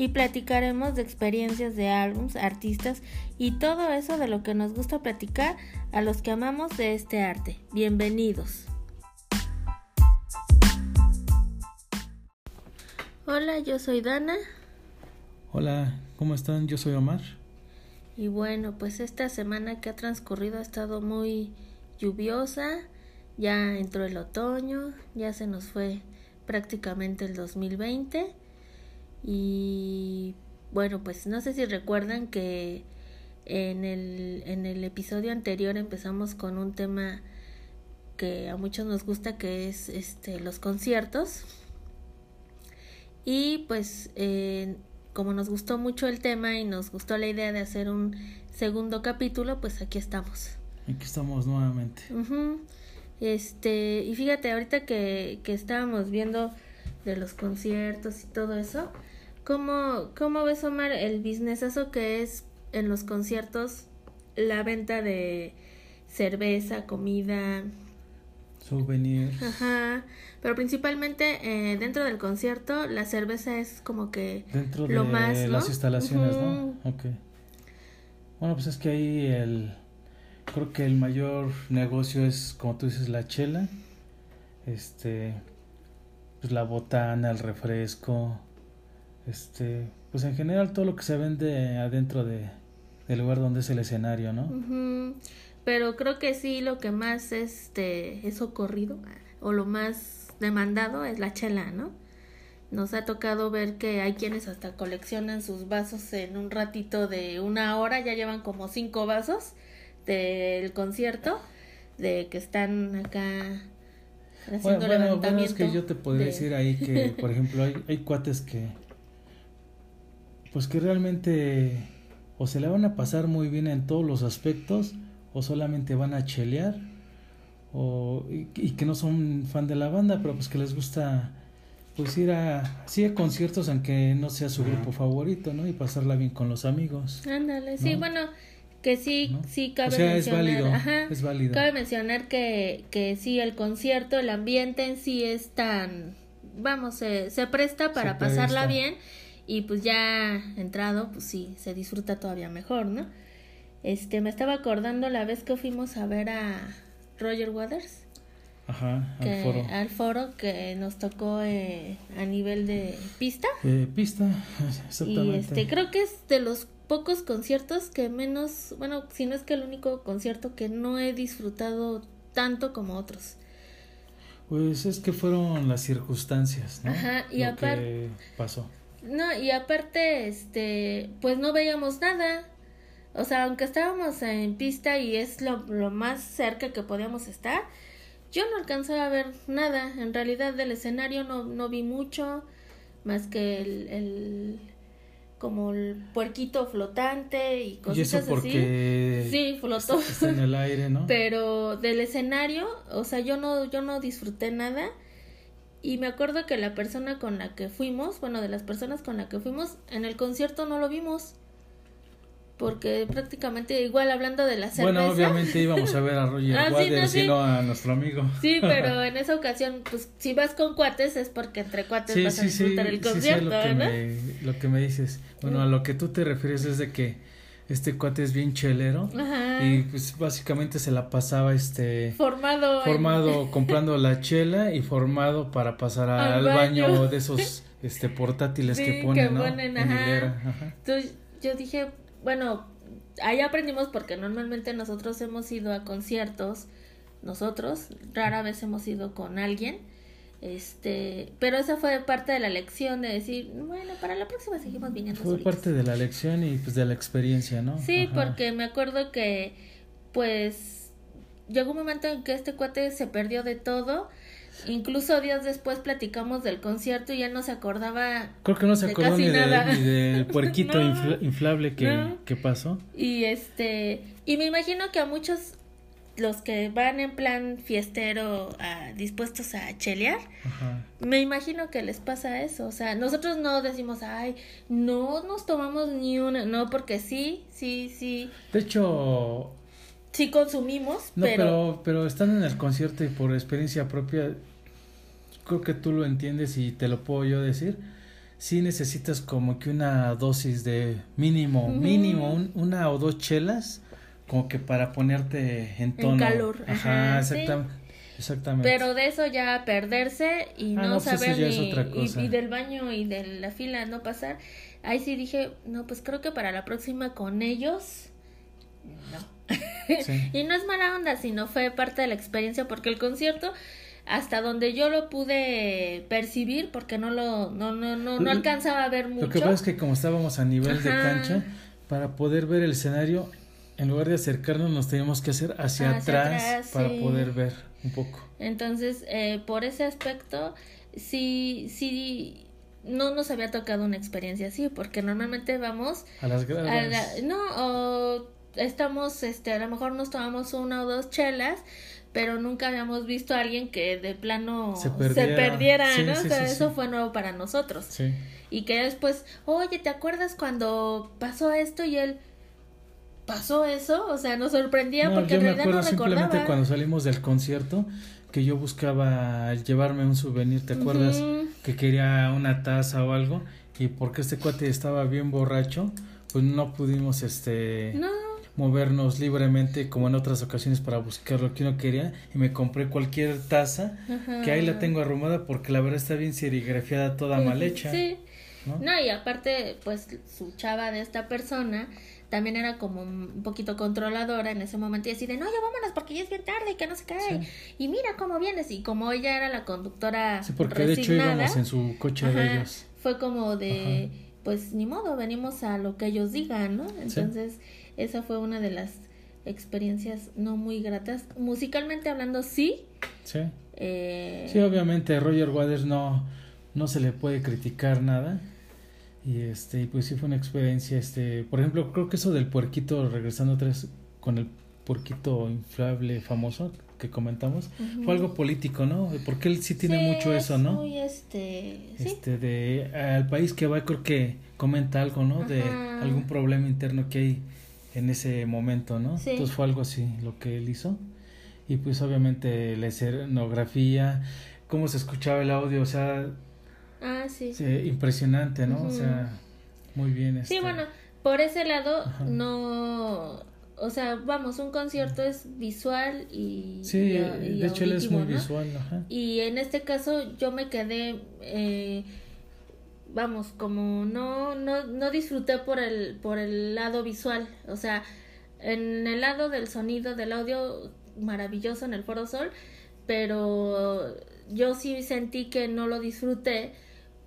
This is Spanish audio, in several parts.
Y platicaremos de experiencias de álbums, artistas y todo eso de lo que nos gusta platicar a los que amamos de este arte. Bienvenidos. Hola, yo soy Dana. Hola, ¿cómo están? Yo soy Omar. Y bueno, pues esta semana que ha transcurrido ha estado muy lluviosa, ya entró el otoño, ya se nos fue prácticamente el 2020 y bueno, pues no sé si recuerdan que en el, en el episodio anterior empezamos con un tema que a muchos nos gusta que es este los conciertos. Y pues eh, como nos gustó mucho el tema y nos gustó la idea de hacer un segundo capítulo pues aquí estamos. Aquí estamos nuevamente. Este y fíjate ahorita que, que estábamos viendo de los conciertos y todo eso ¿Cómo, ¿Cómo ves, Omar, el businessazo que es en los conciertos la venta de cerveza, comida? Souvenirs. Ajá. Pero principalmente eh, dentro del concierto, la cerveza es como que dentro lo de más, las instalaciones, ¿no? Ok. Bueno, pues es que ahí el. Creo que el mayor negocio es, como tú dices, la chela. Este. Pues la botana, el refresco este, pues en general todo lo que se vende adentro de, del lugar donde es el escenario, ¿no? Pero creo que sí lo que más este es ocurrido o lo más demandado es la chela, ¿no? Nos ha tocado ver que hay quienes hasta coleccionan sus vasos en un ratito de una hora, ya llevan como cinco vasos del concierto, de que están acá haciendo bueno, bueno, es que yo te podría decir ahí que, por ejemplo, hay, hay cuates que pues que realmente o se le van a pasar muy bien en todos los aspectos o solamente van a chelear o y, que no son fan de la banda pero pues que les gusta pues ir a sí a conciertos aunque no sea su grupo favorito no y pasarla bien con los amigos. Ándale sí bueno que sí sí cabe o sea, mencionar es válido, es válido. cabe mencionar que que sí el concierto el ambiente en sí es tan vamos se, se presta para pasarla bien y pues ya entrado, pues sí, se disfruta todavía mejor, ¿no? Este, me estaba acordando la vez que fuimos a ver a Roger Waters. Ajá, al foro. Al foro que nos tocó eh, a nivel de pista. Eh, pista, exactamente. Y este, creo que es de los pocos conciertos que menos, bueno, si no es que el único concierto que no he disfrutado tanto como otros. Pues es que fueron las circunstancias, ¿no? Ajá, y aparte pasó. No, y aparte, este, pues no veíamos nada. O sea, aunque estábamos en pista y es lo, lo más cerca que podíamos estar, yo no alcanzaba a ver nada. En realidad del escenario no, no vi mucho, más que el, el como el puerquito flotante y cosas y eso porque así. Sí, flotó. Está en el aire, ¿no? Pero del escenario, o sea, yo no, yo no disfruté nada y me acuerdo que la persona con la que fuimos, bueno, de las personas con la que fuimos, en el concierto no lo vimos. Porque prácticamente, igual hablando de la cerveza. Bueno, obviamente íbamos a ver a Roger ah, Waters y no a nuestro amigo. Sí, pero en esa ocasión, pues si vas con cuates es porque entre cuates vas a disfrutar el concierto, lo, que me, lo que me dices. Bueno, a lo que tú te refieres es de que este cuate es bien chelero y pues básicamente se la pasaba este formado formado comprando la chela y formado para pasar al, baño. de esos este portátiles que ponen, ¿no? Entonces yo dije, bueno, ahí aprendimos porque normalmente nosotros hemos ido a conciertos, nosotros rara vez hemos ido con alguien este, pero esa fue parte de la lección de decir, bueno, para la próxima seguimos viniendo. Fue parte de la lección y pues de la experiencia, ¿no? Sí, porque me acuerdo que pues llegó un momento en que este cuate se perdió de todo, Incluso días después platicamos del concierto y ya no se acordaba. Creo que no se acordó ni, del puerquito inflable que, que, pasó. Y este. Y me imagino que a muchos los que van en plan fiestero dispuestos a chelear, me imagino que les pasa eso. O sea, nosotros no decimos, ay, no nos tomamos ni una, no, porque sí, sí, sí. De hecho... Sí consumimos, no, pero... pero... estando en el concierto y por experiencia propia, creo que tú lo entiendes y te lo puedo yo decir. Sí necesitas como que una dosis de mínimo, mínimo, una o dos chelas como que para ponerte en tono. En calor. Ajá, exactamente. Pero de eso ya perderse y ah, no, pues saber ni, Y, del baño y de la fila no pasar. Ahí sí dije, no, pues creo que para la próxima con ellos, no. y no es mala onda, sino fue parte de la experiencia porque el concierto hasta donde yo lo pude percibir porque no lo no no no, no alcanzaba a ver mucho. Lo que pasa es que como estábamos a nivel de cancha para poder ver el escenario en lugar de acercarnos nos teníamos que hacer hacia, atrás, para poder ver un poco. Entonces, eh, por ese aspecto, sí, sí, no nos había tocado una experiencia así, porque normalmente vamos a las gradas. no, o estamos, este, a lo mejor nos tomamos una o dos chelas, pero nunca habíamos visto a alguien que de plano se perdiera, ¿no? o sea, eso fue nuevo para nosotros. Y que después, oye, ¿te acuerdas cuando pasó esto? Y él, pasó eso, o sea, nos sorprendía porque en realidad no recordaba. Simplemente cuando salimos del concierto que yo buscaba llevarme un souvenir, ¿te acuerdas? Que quería una taza o algo y porque este cuate estaba bien borracho, pues no pudimos este movernos libremente como en otras ocasiones para buscar lo que uno quería y me compré cualquier taza que ahí la tengo arrumada porque la verdad está bien serigrafiada toda mal hecha. Sí. ¿no? no, y aparte pues su chava de esta persona también era como un poquito controladora en ese momento y así de, no, ya vámonos porque ya es bien tarde y que no se cae. Y mira cómo vienes. Y como ella era la conductora. Sí, porque de hecho íbamos en su coche de ellos. Fue como de, pues ni modo, venimos a lo que ellos digan, ¿no? Entonces, esa fue una de las experiencias no muy gratas. Musicalmente hablando, sí. Sí. Eh... Sí, obviamente, Roger Waters no, no se le puede criticar nada. Y este, pues sí fue una experiencia, este, por ejemplo, creo que eso del puerquito, regresando vez con el puerquito inflable famoso que comentamos, fue algo político, ¿no? Porque él sí tiene mucho eso, ¿no? Muy este, este, de al país que va, creo que comenta algo, ¿no? De algún problema interno que hay en ese momento, ¿no? Entonces fue algo así lo que él hizo. Y pues obviamente la escenografía, cómo se escuchaba el audio, o sea, Ah, sí. impresionante, ¿no? O sea, muy bien. Sí, este bueno, por ese lado no... O sea, vamos, un concierto es visual y... Sí, de hecho él es muy visual, ajá. Y en este caso yo me quedé... Eh, vamos, como no, no, no disfruté por el, por el lado visual. O sea, en el lado del sonido, del audio, maravilloso en el Foro Sol, pero yo sí sentí que no lo disfruté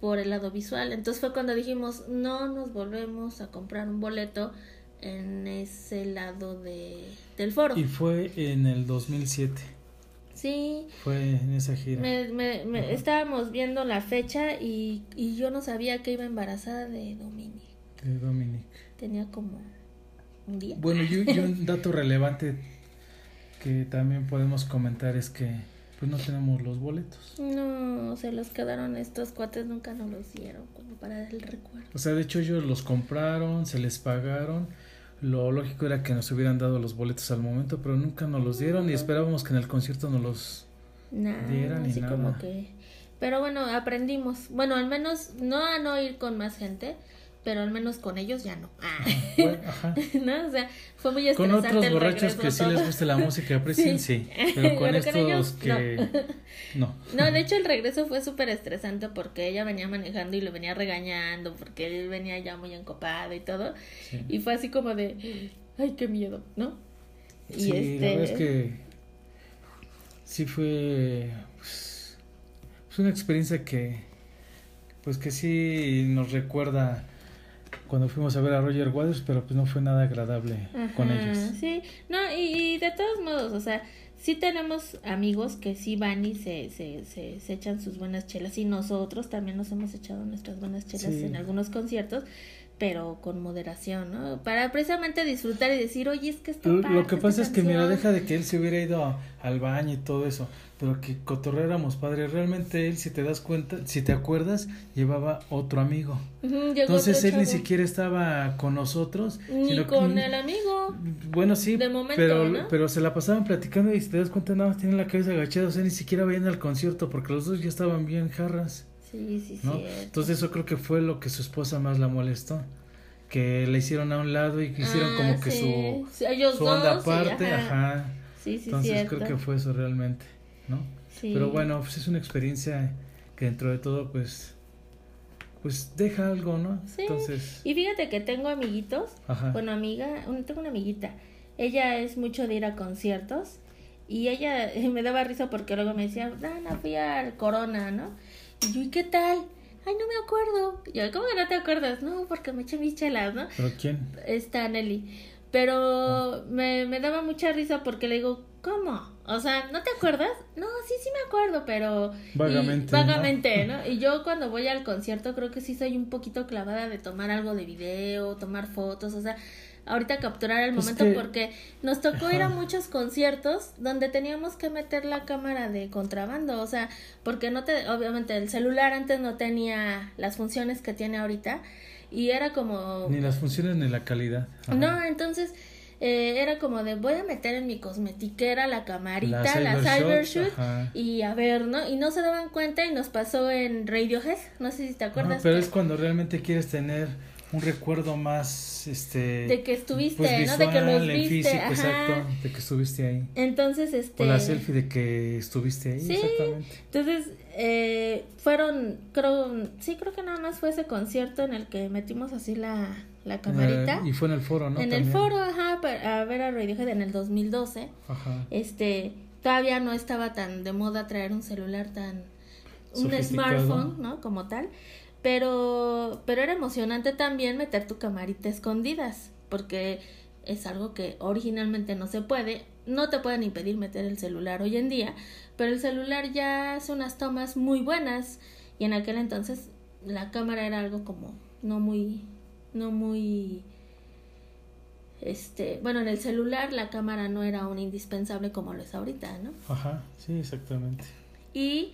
por el lado visual. Entonces fue cuando dijimos, no nos volvemos a comprar un boleto en ese lado de, del foro. Y fue en el 2007. Sí. Fue en esa gira. Me, me, estábamos viendo la fecha y, y yo no sabía que iba embarazada de Dominic. De Dominic. Tenía como un día. Bueno, y un dato relevante que también podemos comentar es que pues no tenemos los boletos. No, se los quedaron estos cuates, nunca nos los dieron, como para el recuerdo. O sea, de hecho ellos los compraron, se les pagaron. Lo lógico era que nos hubieran dado los boletos al momento, pero nunca nos los dieron y esperábamos que en el concierto nos los dieran y nada. Como que... Pero bueno, aprendimos. Bueno, al menos no a no ir con más gente, pero al menos con ellos ya no. Ah. ajá. ¿No? O sea, fue muy estresante Con otros borrachos que sí les guste la música aprecien, sí. Pero con estos que no. no. de hecho el regreso fue súper estresante porque ella venía manejando y lo venía regañando porque él venía ya muy encopado y todo. Y fue así como de, ay, qué miedo, ¿no? Y sí, este... la verdad es que sí fue pues, una experiencia que pues que sí nos recuerda cuando fuimos a ver a Roger Waters, pero pues no fue nada agradable con ellos. Sí, no, y, de todos modos, o sea, sí tenemos amigos que sí van y se, se, se, echan sus buenas chelas y nosotros también nos hemos echado nuestras buenas chelas en algunos conciertos pero con moderación, ¿no? Para precisamente disfrutar y decir, oye, es que está Lo, que pasa es que, mira, deja de que él se hubiera ido al baño y todo eso, pero que cotorreáramos padre. Realmente él, si te das cuenta, si te acuerdas, llevaba otro amigo. Entonces él ni siquiera estaba con nosotros. Ni con el amigo. Bueno, sí, pero, pero se la pasaban platicando y si te das cuenta, nada más tienen la cabeza agachada, o sea, ni siquiera veían al concierto porque los dos ya estaban bien jarras. Sí, sí, ¿no? Entonces eso creo que fue lo que su esposa más la molestó. Que le hicieron a un lado y que hicieron como que su, su onda aparte, ajá. Sí, sí, Entonces creo que fue eso realmente, ¿no? Pero bueno, pues es una experiencia que dentro de todo, pues, pues deja algo, ¿no? Sí. Entonces... Y fíjate que tengo amiguitos, Ajá. bueno, amiga, tengo una amiguita, ella es mucho de ir a conciertos y ella me daba risa porque luego me decía, Dana, fui al Corona, ¿no? Y yo, ¿y qué tal? Ay, no me acuerdo. yo, ¿cómo que no te acuerdas? No, porque me eché mis chelas, ¿no? ¿Pero quién? Está Nelly. Pero ah. me, me daba mucha risa porque le digo, ¿cómo? O sea, ¿no te acuerdas? No, sí, sí me acuerdo, pero... Vagamente. vagamente, ¿no? Y yo cuando voy al concierto creo que sí soy un poquito clavada de tomar algo de video, tomar fotos, o sea, ahorita capturar el momento porque nos tocó ir a muchos conciertos donde teníamos que meter la cámara de contrabando, o sea, porque no te, obviamente el celular antes no tenía las funciones que tiene ahorita y era como... Ni las funciones ni la calidad. No, entonces... Eh, era como de voy a meter en mi cosmetiquera la camarita, la, Cybershoot y a ver, ¿no? Y no se daban cuenta y nos pasó en Radiohead, no sé si te acuerdas. pero es cuando realmente quieres tener un recuerdo más este de que estuviste pues, ¿no? de que los viste físico, exacto de que estuviste ahí. Entonces este o la selfie de que estuviste ahí sí, exactamente. entonces eh, fueron creo sí creo que nada más fue ese concierto en el que metimos así la la camarita. eh, y fue en el foro no en el foro ajá a ver a Radiohead en el 2012 ajá. Este todavía no estaba tan de moda traer un celular tan un smartphone no como tal pero, pero era emocionante también meter tu camarita escondidas, porque es algo que originalmente no se puede. No te pueden impedir meter el celular hoy en día, pero el celular ya hace unas tomas muy buenas y en aquel entonces la cámara era algo como no muy, no muy, este, bueno, en el celular la cámara no era un indispensable como lo es ahorita, ¿no? Ajá, sí, exactamente. Y...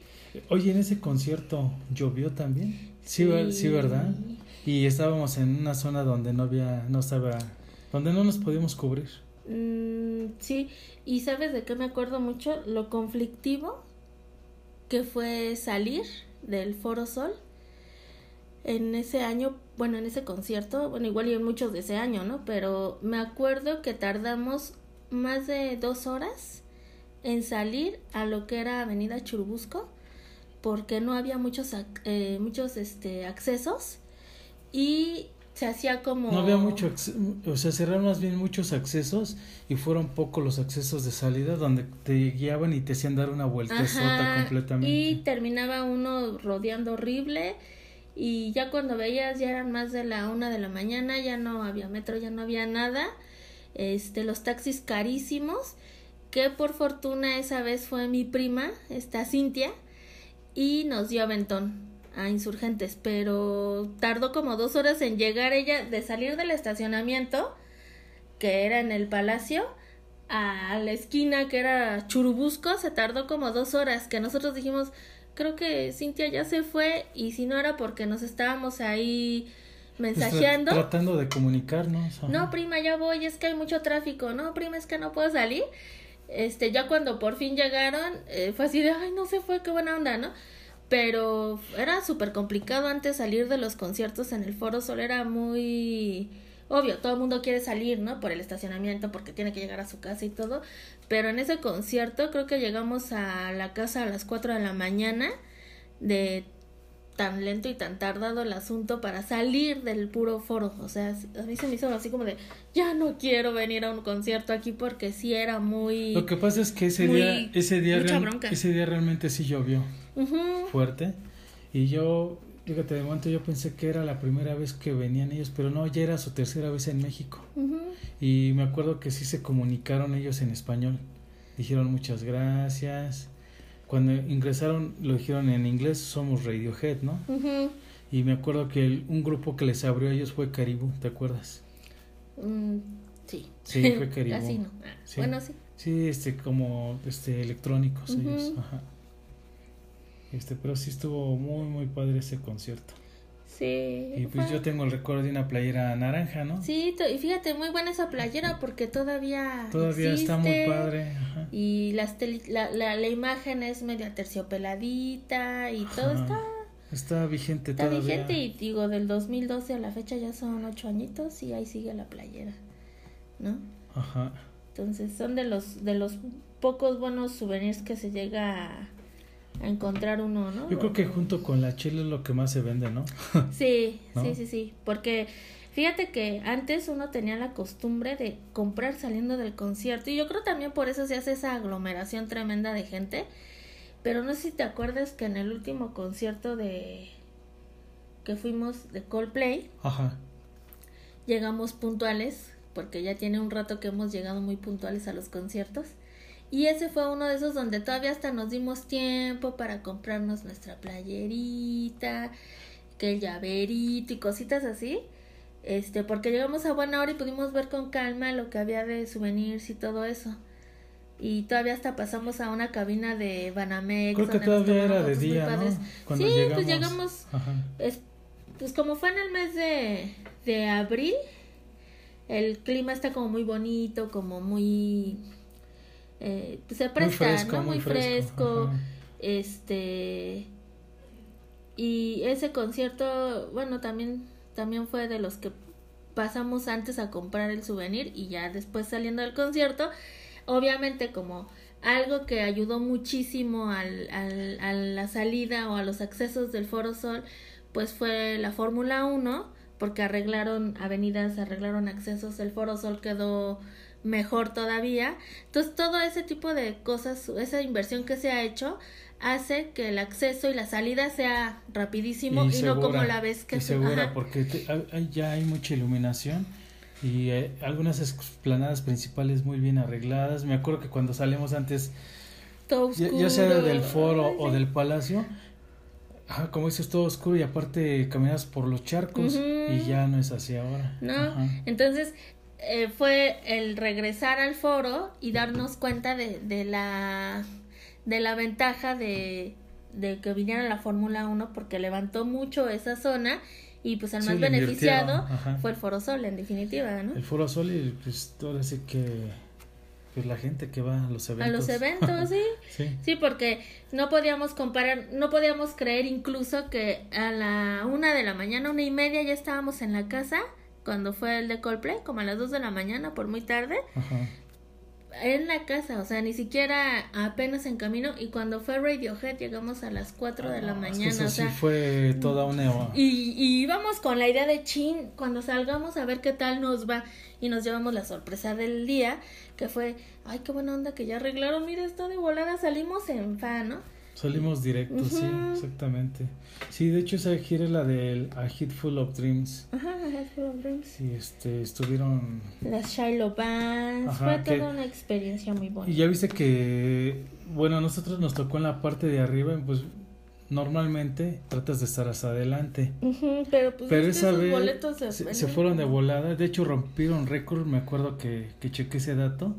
Oye, en ese concierto llovió también. Sí, sí, ¿verdad? Y estábamos en una zona donde no había, no estaba, donde no nos podíamos cubrir. Mm, sí, y sabes de qué me acuerdo mucho, lo conflictivo que fue salir del Foro Sol en ese año, bueno, en ese concierto, bueno, igual y en muchos de ese año, ¿no? Pero me acuerdo que tardamos más de dos horas en salir a lo que era Avenida Churubusco porque no había muchos eh, muchos este accesos y se hacía como no había mucho o sea cerraron más bien muchos accesos y fueron pocos los accesos de salida donde te guiaban y te hacían dar una vuelta completamente. y terminaba uno rodeando horrible y ya cuando veías ya eran más de la una de la mañana ya no había metro ya no había nada este los taxis carísimos que por fortuna esa vez fue mi prima esta Cintia y nos dio aventón a insurgentes, pero tardó como dos horas en llegar ella de salir del estacionamiento, que era en el palacio, a la esquina que era Churubusco, se tardó como dos horas, que nosotros dijimos, creo que Cintia ya se fue y si no era porque nos estábamos ahí mensajeando. tratando de comunicarnos. No, prima, ya voy, es que hay mucho tráfico. No, prima, es que no puedo salir este, ya cuando por fin llegaron, eh, fue así de, ay, no se fue, qué buena onda, ¿no? Pero era súper complicado antes salir de los conciertos en el Foro Sol, era muy obvio, todo el mundo quiere salir, ¿no? Por el estacionamiento, porque tiene que llegar a su casa y todo, pero en ese concierto creo que llegamos a la casa a las 4 de la mañana de tan lento y tan tardado el asunto para salir del puro foro. O sea, a mí se me hizo así como de, ya no quiero venir a un concierto aquí porque sí era muy... Lo que pasa es que ese día, ese día, ese día realmente sí llovió fuerte. Y yo, fíjate, de momento yo pensé que era la primera vez que venían ellos, pero no, ya era su tercera vez en México. Y me acuerdo que sí se comunicaron ellos en español. dijeron muchas gracias. Cuando ingresaron lo dijeron en inglés, somos Radiohead, ¿no? Y me acuerdo que un grupo que les abrió a ellos fue Caribou, ¿te acuerdas? Mm, sí. Sí, fue Caribou. Así no. Ah, bueno, sí. Sí, este, como este, electrónicos ellos, ajá. Este, pero sí estuvo muy, muy padre ese concierto. Sí. Y pues yo tengo el recuerdo de una playera naranja, ¿no? Sí, y fíjate, muy buena esa playera porque todavía. Todavía está muy padre. Ajá. Y las la, la, la, imagen es media terciopeladita y todo está. Está vigente está vigente y digo, del 2012 a la fecha ya son ocho añitos y ahí sigue la playera, ¿no? Ajá. Entonces son de los, de los pocos buenos souvenirs que se llega a encontrar uno, ¿no? Yo creo que junto con la chela es lo que más se vende, ¿no? sí, sí, sí, sí, porque fíjate que antes uno tenía la costumbre de comprar saliendo del concierto y yo creo también por eso se hace esa aglomeración tremenda de gente, pero no sé si te acuerdas que en el último concierto de que fuimos de Coldplay, Ajá. llegamos puntuales, porque ya tiene un rato que hemos llegado muy puntuales a los conciertos. Y ese fue uno de esos donde todavía hasta nos dimos tiempo para comprarnos nuestra playerita, que el llaverito y cositas así. Este, porque llegamos a buena hora y pudimos ver con calma lo que había de souvenirs y todo eso. Y todavía hasta pasamos a una cabina de Banamex. Creo que todavía era de día, ¿no? sí, pues llegamos. pues como fue en el mes de, de abril, el clima está como muy bonito, como muy eh, pues, se presta, ¿no? Muy, fresco. Este. Y ese concierto, bueno, también, también fue de los que pasamos antes a comprar el souvenir y ya después saliendo del concierto, obviamente como algo que ayudó muchísimo al, al, a la salida o a los accesos del Foro Sol, pues fue la Fórmula 1, porque arreglaron avenidas, arreglaron accesos, el Foro Sol quedó mejor todavía. Entonces, todo ese tipo de cosas, esa inversión que se ha hecho, hace que el acceso y la salida sea rapidísimo y, no como la vez que se segura, porque ya hay mucha iluminación y eh, algunas explanadas principales muy bien arregladas. Me acuerdo que cuando salimos antes, ya, sea del foro o del palacio, como dices, todo oscuro y aparte caminas por los charcos y ya no es así ahora. No, entonces eh, fue el regresar al foro y darnos cuenta de, de la de la ventaja de, de que viniera la Fórmula 1 porque levantó mucho esa zona y pues el más beneficiado fue el Foro Sol en definitiva, ¿no? El Foro Sol y pues todo así que pues la gente que va a los eventos. A los eventos, sí. sí. Sí, porque no podíamos comparar, no podíamos creer incluso que a la una de la mañana, una y media ya estábamos en la casa cuando fue el de Coldplay, como a las 2 de la mañana, por muy tarde. En la casa, o sea, ni siquiera apenas en camino. Y cuando fue Radiohead, llegamos a las 4 de la mañana. eso o sea, sí fue toda una. Y, y íbamos con la idea de chin, cuando salgamos a ver qué tal nos va. Y nos llevamos la sorpresa del día, que fue, ay, qué buena onda que ya arreglaron. Mira, está de volada, salimos en fan, ¿no? Salimos directo, sí, exactamente. Sí, de hecho esa gira es la del A Hit Full of Dreams. Ajá, A Hit Full of Dreams. Sí, este, estuvieron... Las Shiloh Bands, fue toda una experiencia muy bonita. Y ya viste que, bueno, a nosotros nos tocó en la parte de arriba, pues normalmente tratas de estar hasta adelante. pero pues pero esa vez boletos se, se, fueron de volada, de hecho rompieron récord, me acuerdo que, que chequé ese dato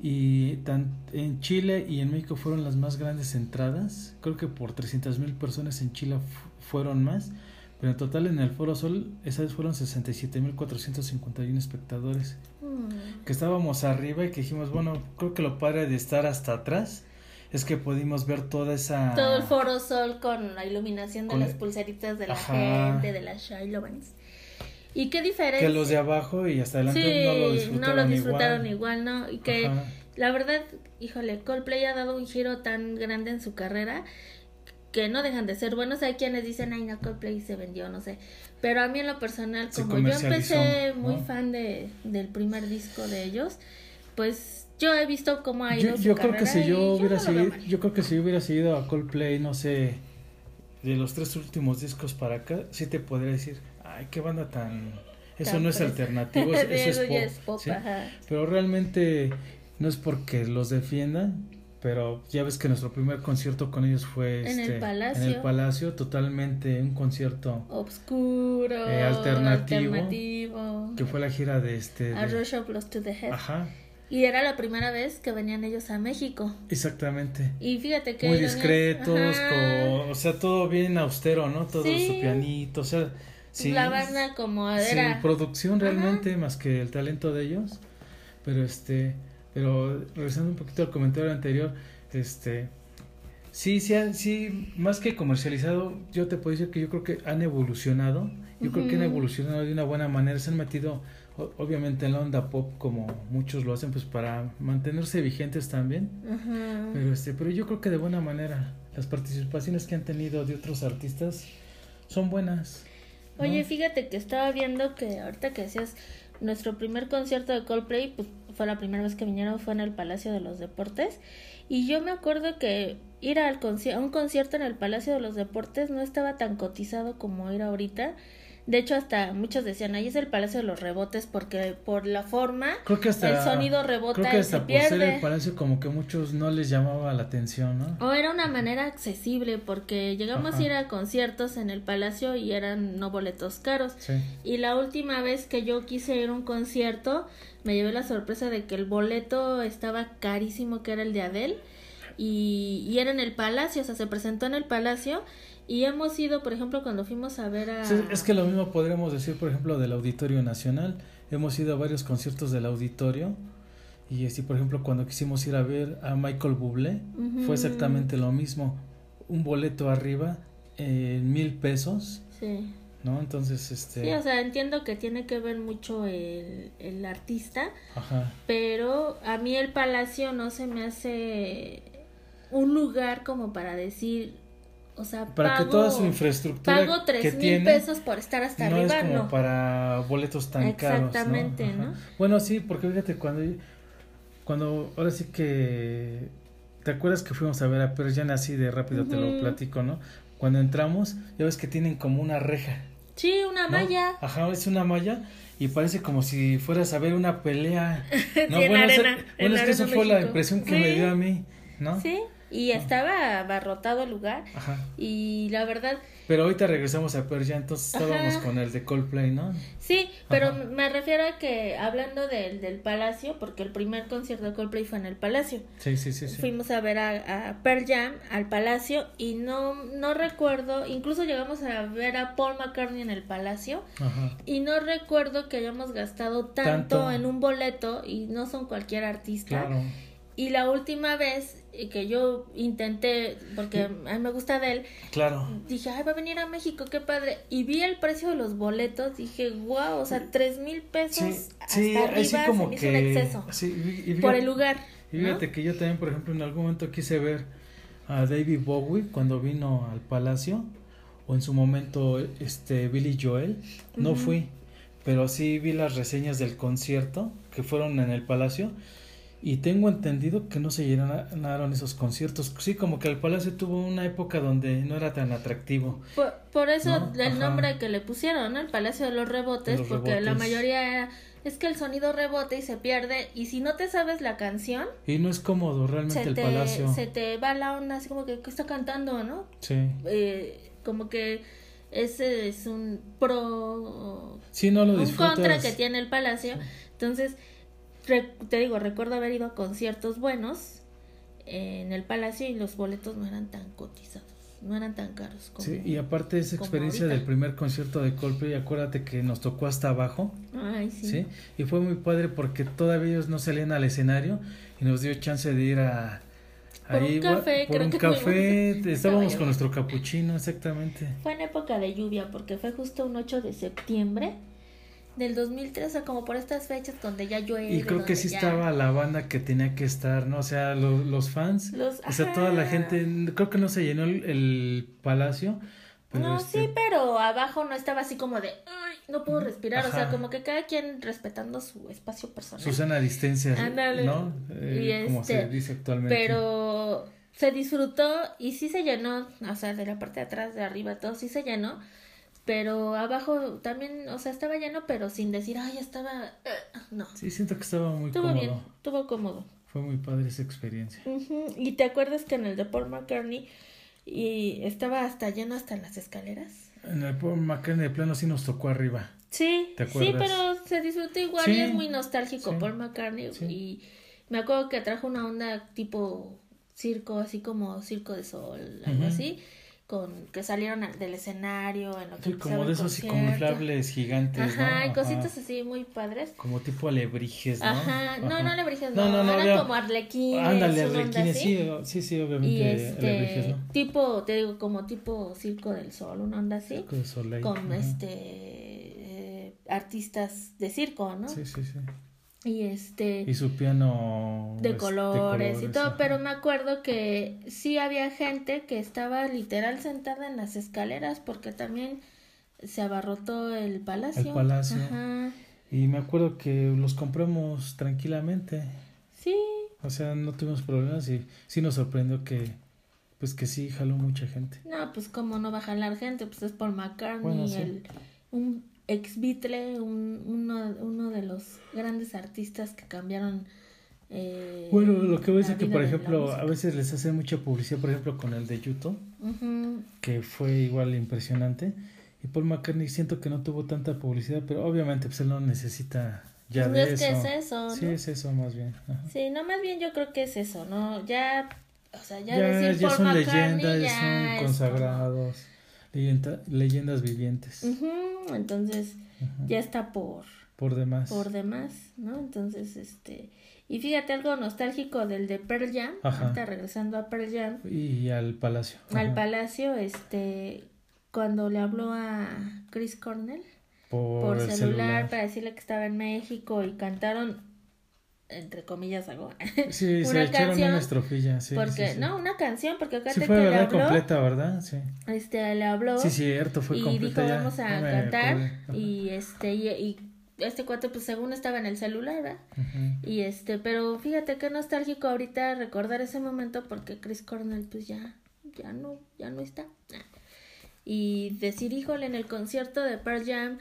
y tan, en Chile y en México fueron las más grandes entradas. Creo que por 300 mil personas en Chile fueron más. Pero en total en el Foro Sol, esas fueron 67 mil 451 espectadores. Mm. Que estábamos arriba y que dijimos, bueno, creo que lo padre de estar hasta atrás es que pudimos ver toda esa... Todo el Foro Sol con la iluminación de las pulseritas de la gente, de las Shylobans. ¿Y qué diferencia? Que los de abajo y hasta adelante no lo disfrutaron, no lo disfrutaron igual. ¿no? Y que la verdad, híjole, Coldplay ha dado un giro tan grande en su carrera que no dejan de ser buenos. Hay quienes dicen, ay, no, Coldplay se vendió, no sé. Pero a mí en lo personal, como yo empecé muy fan de, del primer disco de ellos, pues yo he visto cómo ha ido yo, yo creo que si yo hubiera seguido, yo creo que si hubiera seguido a Coldplay, no sé, de los tres últimos discos para acá, sí te podría decir, ay, qué banda tan... Eso no es alternativo, eso, es pop. Pero realmente no es porque los defiendan, pero ya ves que nuestro primer concierto con ellos fue en, el, palacio. en el Palacio, totalmente un concierto oscuro, eh, alternativo, que fue la gira de este a Rush of to the Head. Ajá. Y era la primera vez que venían ellos a México. Exactamente. Y fíjate que muy discretos, o sea, todo bien austero, ¿no? Todo su pianito, o sea, sin, la banda como era sin producción realmente más que el talento de ellos. Pero este pero regresando un poquito al comentario anterior, este sí, sí, sí, más que comercializado, yo te puedo decir que yo creo que han evolucionado. Yo creo que han evolucionado de una buena manera, se han metido obviamente en la onda pop como muchos lo hacen pues para mantenerse vigentes también. Pero este, pero yo creo que de buena manera las participaciones que han tenido de otros artistas son buenas. Oye, fíjate que estaba viendo que ahorita que decías nuestro primer concierto de Coldplay, pues fue la primera vez que vinieron, fue en el Palacio de los Deportes. Y yo me acuerdo que ir al a un concierto en el Palacio de los Deportes no estaba tan cotizado como ir ahorita. De hecho, hasta muchos decían, ahí es el Palacio de los Rebotes porque por la forma creo que hasta, el sonido rebota creo que hasta se pierde. Por ser el palacio como que muchos no les llamaba la atención, ¿no? O era una manera accesible porque llegamos a ir a conciertos en el Palacio y eran no boletos caros. Y la última vez que yo quise ir a un concierto, me llevé la sorpresa de que el boleto estaba carísimo, que era el de Adele. Y, y era en el Palacio, o sea, se presentó en el Palacio y hemos ido, por ejemplo, cuando fuimos a ver a... es que lo mismo podríamos decir, por ejemplo, del Auditorio Nacional. Hemos ido a varios conciertos del auditorio. Y así, por ejemplo, cuando quisimos ir a ver a Michael Bublé, fue exactamente lo mismo. Un boleto arriba, en mil pesos. Sí. ¿No? Entonces, este... Sí, o sea, entiendo que tiene que ver mucho el, el artista. Ajá. Pero a mí el Palacio no se me hace un lugar como para decir o sea, para que toda su infraestructura pago tres mil pesos por estar hasta no arriba, es como para boletos tan caros. Exactamente, ¿no? Bueno, sí, porque fíjate cuando cuando ahora sí que te acuerdas que fuimos a ver a Pero ya así de rápido te lo platico, ¿no? Cuando entramos, ya ves que tienen como una reja. Sí, una malla. Ajá, es una malla y parece como si fueras a ver una pelea. ¿no? bueno, arena, bueno es que esa fue la impresión que me dio a mí, ¿no? Sí y estaba abarrotado el lugar Ajá. y la verdad pero ahorita regresamos a Pearl entonces estábamos con el de Coldplay no sí pero me refiero a que hablando del, del Palacio porque el primer concierto de Coldplay fue en el Palacio. Sí sí sí, fuimos a ver a, a Pearl Jam al Palacio y no no recuerdo incluso llegamos a ver a Paul McCartney en el Palacio Ajá. y no recuerdo que hayamos gastado tanto, en un boleto y no son cualquier artista. Claro. y la última vez que yo intenté, porque a mí me gusta de él, claro. dije, ay, va a venir a México, qué padre. Y vi el precio de los boletos, dije, wow, o sea, tres mil pesos sí, hasta arriba como que... un exceso. por el lugar. Y fíjate que yo también, por ejemplo, en algún momento quise ver a David Bowie cuando vino al Palacio, o en su momento este Billy Joel, no fui, pero sí vi las reseñas del concierto que fueron en el Palacio y tengo entendido que no se llenaron esos conciertos. Sí, como que el Palacio tuvo una época donde no era tan atractivo. Por, eso el nombre que le pusieron, ¿no? El Palacio de los Rebotes, porque la mayoría es que el sonido rebota y se pierde. Y si no te sabes la canción. Y no es cómodo realmente el Palacio. Se te va la onda así como que, está cantando, ¿no? Sí. Eh, como que ese es un pro. Sí, no lo Un contra que tiene el Palacio. Entonces te digo, recuerdo haber ido a conciertos buenos en el Palacio y los boletos no eran tan cotizados, no eran tan caros. Como, sí, y aparte esa experiencia del primer concierto de Coldplay, acuérdate que nos tocó hasta abajo. Ay, sí. Y fue muy padre porque todavía ellos no salían al escenario y nos dio chance de ir a... Por un café, por un café, estábamos con nuestro capuchino, exactamente. Fue en época de lluvia porque fue justo un 8 de septiembre del 2003, o sea, como por estas fechas donde ya llueve. Y creo que sí estaba la banda que tenía que estar, ¿no? O sea, los fans, o sea, toda la gente, creo que no se llenó el, palacio. no, este sí, pero abajo no estaba así como de, ay, no puedo respirar, o sea, como que cada quien respetando su espacio personal. Su sana distancia, ¿no? Eh, como se este, dice actualmente. Pero se disfrutó y sí se llenó, o sea, de la parte de atrás, de arriba, todo sí se llenó pero abajo también, o sea, estaba lleno, pero sin decir, ay, estaba, eh, no. Sí, siento que estaba muy estuvo cómodo. bien, estuvo cómodo. Fue muy padre esa experiencia. Y te acuerdas que en el de Paul McCartney y estaba hasta lleno hasta las escaleras. En el Paul McCartney de plano sí nos tocó arriba. Sí, sí, pero se disfrutó igual y es muy nostálgico Paul McCartney y me acuerdo que trajo una onda tipo circo, así como circo de sol, algo así con que salieron del escenario en lo que como de esos gigantes ajá y cositas así muy padres. Como tipo alebrijes ¿no? ajá. No no alebrijes no, no, no, eran como arlequines ándale arlequines sí sí sí obviamente y este, ¿no? tipo te digo como tipo circo del sol una onda así. Circo del sol con este eh, artistas de circo no sí sí sí y este y su piano de colores, y todo pero me acuerdo que sí había gente que estaba literal sentada en las escaleras porque también se abarrotó el palacio. El palacio. Y me acuerdo que los compramos tranquilamente. Sí. O sea no tuvimos problemas y sí nos sorprendió que pues que sí jaló mucha gente. No pues cómo no va a jalar gente pues es por McCartney el un ex Beatle, un, uno, uno de los grandes artistas que cambiaron. Eh, bueno, lo que voy a decir que, por ejemplo, a veces les hacen mucha publicidad, por ejemplo, con el de YouTube, que fue igual impresionante. Y Paul McCartney siento que no tuvo tanta publicidad, pero obviamente pues él no necesita ya pues de es eso. Que es eso, ¿no? Sí, es eso más bien. Sí, no, más bien yo creo que es eso, ¿no? Ya, o sea, ya, decir ya Paul son leyendas, ya son consagrados leyendas vivientes. entonces ya está por por demás. Por demás, ¿no? Entonces, este y fíjate algo nostálgico del de Pearl Jam, ahorita regresando a Pearl Jam y al palacio. Al palacio, este cuando le habló a Chris Cornell por, celular, para decirle que estaba en México y cantaron entre comillas algo. Sí una se canción una estrofilla sí porque no una canción porque acá sí, fue que verdad habló, completa verdad sí. este le habló sí cierto fue y completa dijo vamos a cantar y este y, este cuate pues según estaba en el celular ¿verdad? y este pero fíjate qué nostálgico ahorita recordar ese momento porque Chris Cornell pues ya ya no ya no está. Y decir híjole en el concierto de Pearl Jam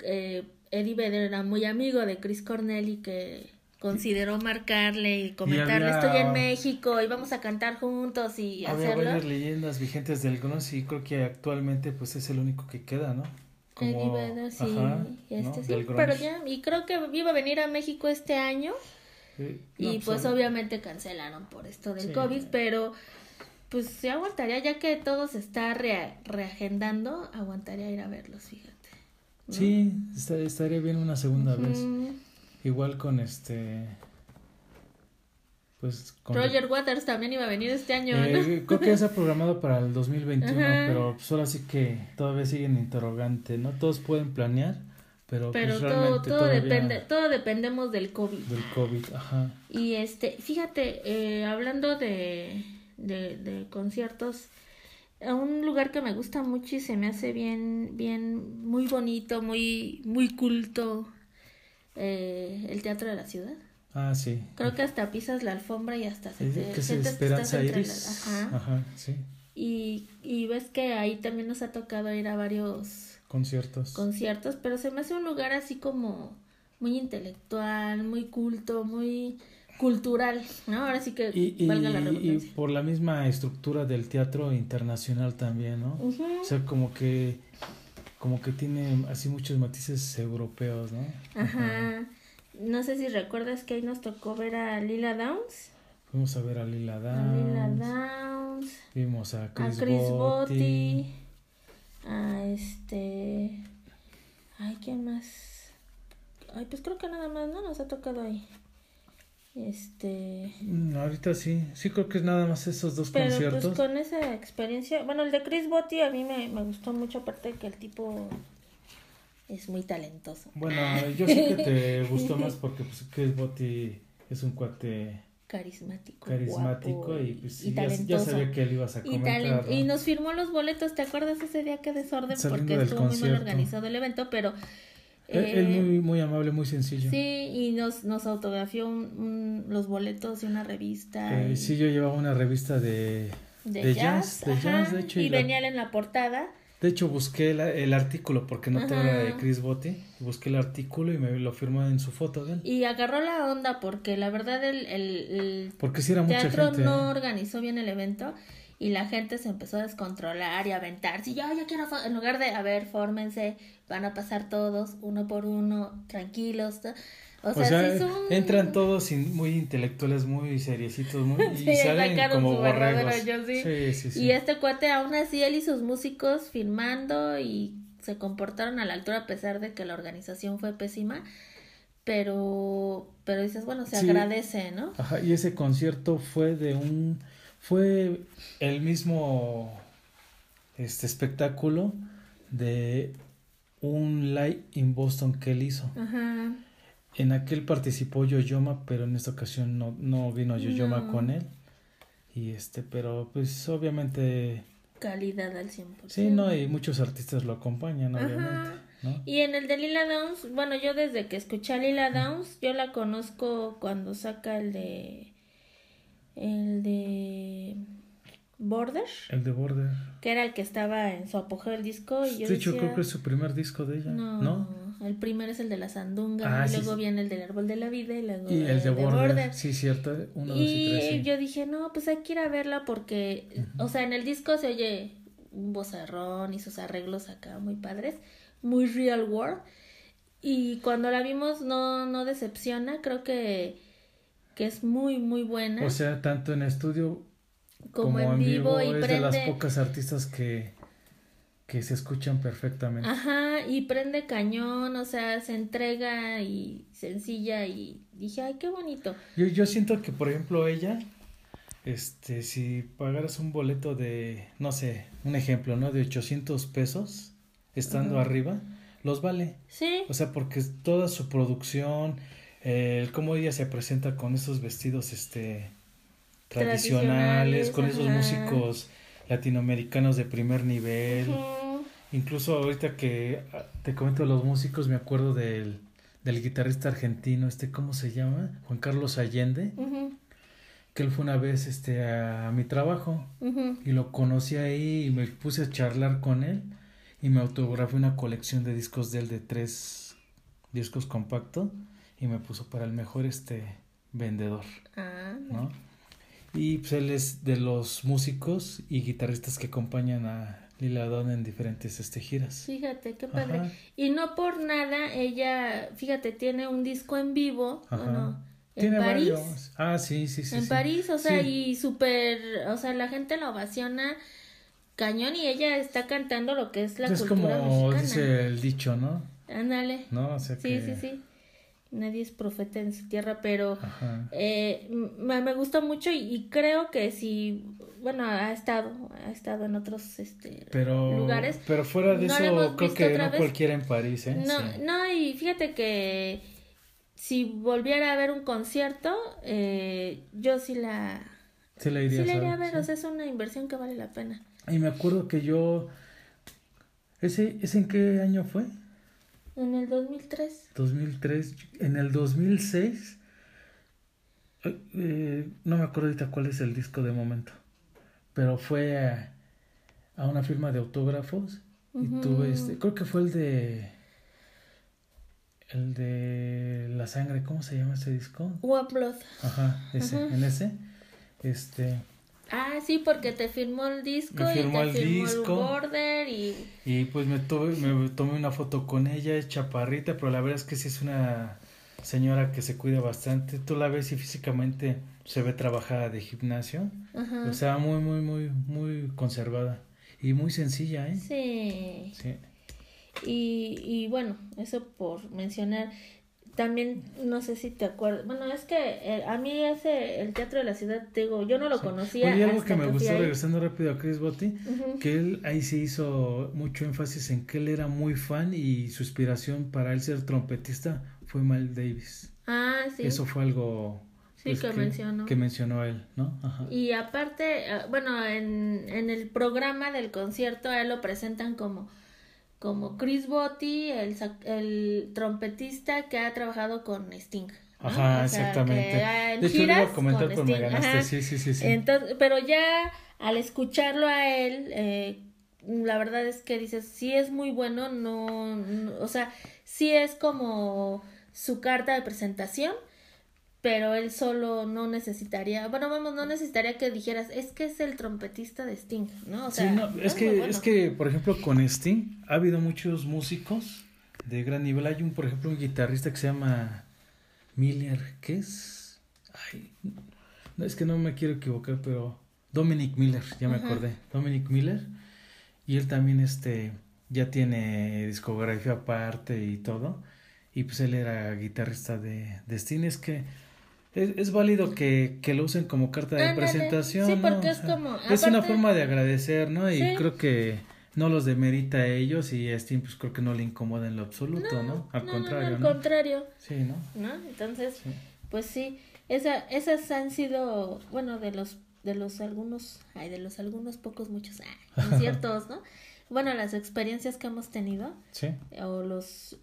eh, Eddie Vedder era muy amigo de Chris Cornell y que consideró marcarle y comentarle estoy en México y vamos a cantar juntos y había hacerlo. varias leyendas vigentes del grunge y creo que actualmente pues es el único que queda, ¿no? Como, sí, este, sí. pero ya y creo que iba a venir a México este año y pues, obviamente cancelaron por esto del COVID, pero pues se aguantaría ya que todo se está reagendando, aguantaría ir a verlos, fíjate. Sí, estaría bien una segunda vez. Igual con este. Pues con Roger Waters también iba a venir este año, eh, Creo que ya está programado para el 2021, pero pues ahora sí que todavía siguen interrogante, ¿no? Todos pueden planear, pero, pues, pero todo, todo depende, todo dependemos del COVID. Del COVID, ajá. Y este, fíjate, eh, hablando de, de, de conciertos, un lugar que me gusta mucho y se me hace bien, bien, muy bonito, muy, muy culto, eh, el Teatro de la Ciudad. Ah, sí. Creo que hasta pisas la alfombra y hasta se te que se Esperanza Iris. Ajá. Ajá, sí. Y, y ves que ahí también nos ha tocado ir a varios conciertos. Conciertos, pero se me hace un lugar así como muy intelectual, muy culto, muy cultural, ¿no? Ahora sí que y, valga la Y por la misma estructura del teatro internacional también, ¿no? O sea, como que como que tiene así muchos matices europeos, ¿no? Ajá. No sé si recuerdas que ahí nos tocó ver a Lila Downs. Fuimos a ver a Lila Downs. A Lila Downs. Vimos a Chris, a Chris Botti. A este. Ay, ¿quién más? Ay, pues creo que nada más, ¿no? Nos ha tocado ahí. Este. Mm, ahorita sí, sí creo que es nada más esos dos Pero, pues, conciertos. Pues con esa experiencia, bueno, el de Chris Botti a mí me, me gustó mucho, aparte que el tipo es muy talentoso. Bueno, yo sé que te gustó más porque pues, Chris Botti es un cuate carismático, carismático y, pues, ya, sabía que él iba a comentar. Y, y nos firmó los boletos, ¿te acuerdas ese día que desorden? porque estuvo muy mal organizado el evento, pero él, eh, muy, muy amable, muy sencillo. Sí, y nos, nos autografió los boletos de una revista. Eh, Sí, yo llevaba una revista de, de, jazz, de jazz, de hecho. Y, venía él en la portada De hecho, busqué el artículo porque no todo era de Chris Botti. Busqué el artículo y me lo firmó en su foto de él. Y agarró la onda porque la verdad el, el, porque si era teatro mucha no organizó bien el evento y la gente se empezó a descontrolar y a aventar. Si yo ya quiero, en lugar de, a ver, fórmense, van a pasar todos uno por uno, tranquilos. O, sea, entran todos muy intelectuales, muy seriecitos, muy, y salen como borregos. Sí. Sí, sí, y este cuate, aún así, él y sus músicos filmando y se comportaron a la altura a pesar de que la organización fue pésima. Pero, pero dices, bueno, se agradece, ¿no? Ajá, y ese concierto fue de un, fue el mismo, este espectáculo de un live in Boston que él hizo. Ajá. En aquel participó Yoyoma, pero en esta ocasión no, no vino Yoyoma con él. Y este, pero pues obviamente... Calidad al 100%. Sí, no, y muchos artistas lo acompañan, obviamente. ¿no? Y en el de Lila Downs, bueno, yo desde que escuché a Lila Downs, yo la conozco cuando saca el de... El de... Border. El de Border. Que era el que estaba en su apogeo del disco. Y yo de hecho, creo que es su primer disco de ella. No. El primero es el de la Sandunga. Ah, y luego viene el del Árbol de la Vida. Y luego y el de, Border. Sí, cierto. Uno, y dos y tres, yo dije, no, pues hay que ir a verla porque. O sea, en el disco se oye un bozarrón y sus arreglos acá muy padres. Muy real world. Y cuando la vimos no, no decepciona. Creo que, que es muy, muy buena. O sea, tanto en estudio como, en vivo, y es de las pocas artistas que que se escuchan perfectamente. Ajá, y prende cañón, o sea, se entrega y sencilla y dije, ay, qué bonito. Yo, yo siento que, por ejemplo, ella, este, si pagaras un boleto de, no sé, un ejemplo, ¿no? De 800 pesos, estando arriba, los vale. Sí. O sea, porque toda su producción, el cómo ella se presenta con esos vestidos, este, tradicionales, con esos músicos latinoamericanos de primer nivel. Incluso ahorita que ah, te comento los músicos, me acuerdo del, del guitarrista argentino, este, ¿cómo se llama? Juan Carlos Allende. Que él fue una vez este, a, mi trabajo y lo conocí ahí y me puse a charlar con él y me autografé una colección de discos de él de tres discos compactos y me puso para el mejor este vendedor. Ah, ¿no? Y pues él es de los músicos y guitarristas que acompañan a Lila Don en diferentes este, giras. Fíjate, qué padre. Y no por nada, ella, fíjate, tiene un disco en vivo, bueno, en París. Ah, sí, sí, sí. En París, o sea, y súper, o sea, la gente la ovaciona cañón y ella está cantando lo que es la es cultura como dice el dicho, ¿no? Ándale. No, o sea Sí, sí, sí nadie es profeta en su tierra, pero eh, me, me, gustó mucho y, creo que si, bueno, ha estado, ha estado en otros este, lugares. Pero fuera de eso, creo que no cualquiera en París, ¿eh? No, no, y fíjate que si volviera a ver un concierto, eh, yo sí la... Sí la iría, a ver, o sea, es una inversión que vale la pena. Y me acuerdo que yo... ¿Ese, ¿Ese en qué año fue? En el 2003. 2003. En el 2006. Eh, no me acuerdo ahorita cuál es el disco de momento. Pero fue a, una firma de autógrafos. Y tuve este. Creo que fue el de. El de La Sangre. ¿Cómo se llama ese disco? Blood. Ajá, ese. En ese. Este. Ah, sí, porque te firmó el disco y te firmó el border y... Y pues me, me tomé una foto con ella, es chaparrita, pero la verdad es que sí es una señora que se cuida bastante. Tú la ves y físicamente se ve trabajada de gimnasio. O sea, muy, muy, muy, muy conservada. Y muy sencilla, ¿eh? Sí. Sí. Y, y bueno, eso por mencionar también no sé si te acuerdas bueno es que eh, a mí ese el teatro de la ciudad digo yo no lo conocía algo que me gustó regresando rápido a Chris Botti que él ahí se hizo mucho énfasis en que él era muy fan y su inspiración para él ser trompetista fue Miles Davis ah sí eso fue algo Sí, pues, que, mencionó. Que mencionó él, ¿no? Ajá. Y aparte, ah, bueno, en, en el programa del concierto a él lo presentan como como Chris Botti, el, el trompetista que ha trabajado con Sting. Ajá, exactamente. de hecho, iba a comentar por me ganaste, sí, sí, sí, sí. Entonces, pero ya al escucharlo a él, eh, la verdad es que dices, sí es muy bueno, no, o sea, sí es como su carta de presentación, pero él solo no necesitaría, bueno, vamos, no necesitaría que dijeras, es que es el trompetista de Sting, ¿no? O sea, sí, no, es, que, es que, por ejemplo, con Sting ha habido muchos músicos de gran nivel. Hay un, por ejemplo, un guitarrista que se llama Miller, ¿qué es? Ay, no, es que no me quiero equivocar, pero Dominic Miller, ya me acordé, Dominic Miller, y él también, este, ya tiene discografía aparte y todo, y pues él era guitarrista de, de Sting, es que es, válido que, que, lo usen como carta de presentación. Sí, porque es como. Es una forma de agradecer, ¿no? Y creo que no los demerita a ellos y a Steam, pues creo que no le incomoda en lo absoluto, ¿no? Al contrario. al contrario. Sí, ¿no? ¿No? Entonces, pues sí, esa, esas han sido, bueno, de los, de los algunos, ay, de los algunos pocos, muchos, ah, ciertos, ¿no? Bueno, las experiencias que hemos tenido. Sí. O los,